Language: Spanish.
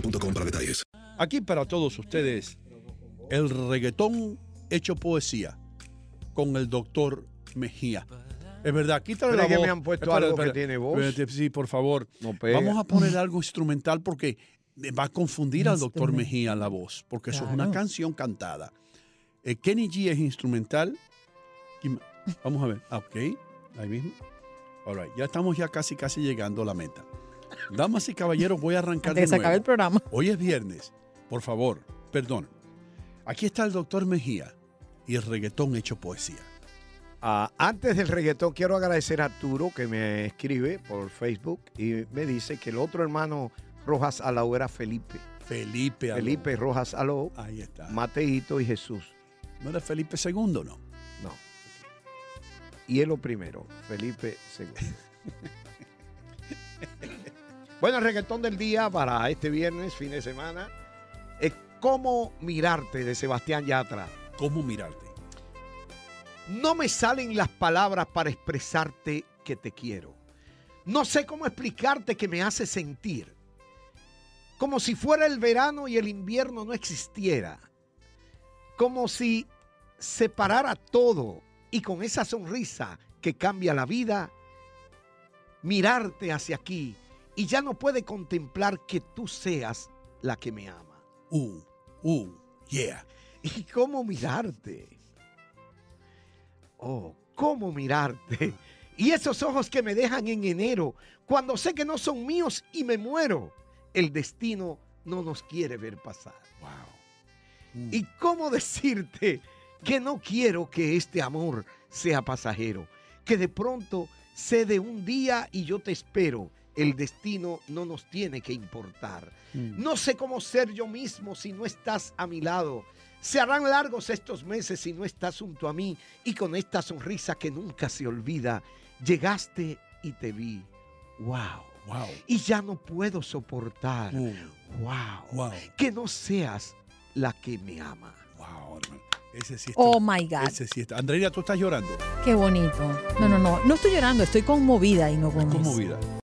boostmobile.com para detalles. Aquí para todos ustedes, el reggaetón hecho poesía con el doctor Mejía. Es verdad, quítale Pero la es que voz. me han puesto algo que tiene voz. Espérate, Sí, por favor. Vamos a poner algo instrumental porque va a confundir al doctor Mejía la voz, porque eso es una canción cantada. Eh, Kenny G es instrumental. Vamos a ver. Ah, ok, ahí mismo. All right, ya estamos ya casi, casi llegando a la meta. Damas y caballeros, voy a arrancar Antes que de se acabe nuevo. el programa. Hoy es viernes. Por favor, perdón. Aquí está el doctor Mejía y el reggaetón hecho poesía. Ah, antes del reggaetón, quiero agradecer a Arturo que me escribe por Facebook y me dice que el otro hermano Rojas Alao era Felipe. Felipe Alao. Felipe Rojas Alao. Ahí está. Mateito y Jesús. ¿No era Felipe II, no? No. Y es lo primero, Felipe II. bueno, el reggaetón del día para este viernes, fin de semana, es Cómo mirarte de Sebastián Yatra. ¿Cómo mirarte? No me salen las palabras para expresarte que te quiero. No sé cómo explicarte que me hace sentir. Como si fuera el verano y el invierno no existiera. Como si separara todo y con esa sonrisa que cambia la vida, mirarte hacia aquí y ya no puede contemplar que tú seas la que me ama. Uh, uh, yeah. ¿Y cómo mirarte? Oh, cómo mirarte. Y esos ojos que me dejan en enero, cuando sé que no son míos y me muero. El destino no nos quiere ver pasar. Wow. ¿Y cómo decirte que no quiero que este amor sea pasajero? Que de pronto cede un día y yo te espero. El destino no nos tiene que importar. No sé cómo ser yo mismo si no estás a mi lado. Se harán largos estos meses si no estás junto a mí y con esta sonrisa que nunca se olvida, llegaste y te vi. Wow. Wow. Y ya no puedo soportar. Uh, wow. wow. Que no seas la que me ama. Wow, hermano. Ese sí está. Oh my God. Ese sí está. Andreina, tú estás llorando. Qué bonito. No, no, no. No estoy llorando, estoy conmovida y no con Conmovida.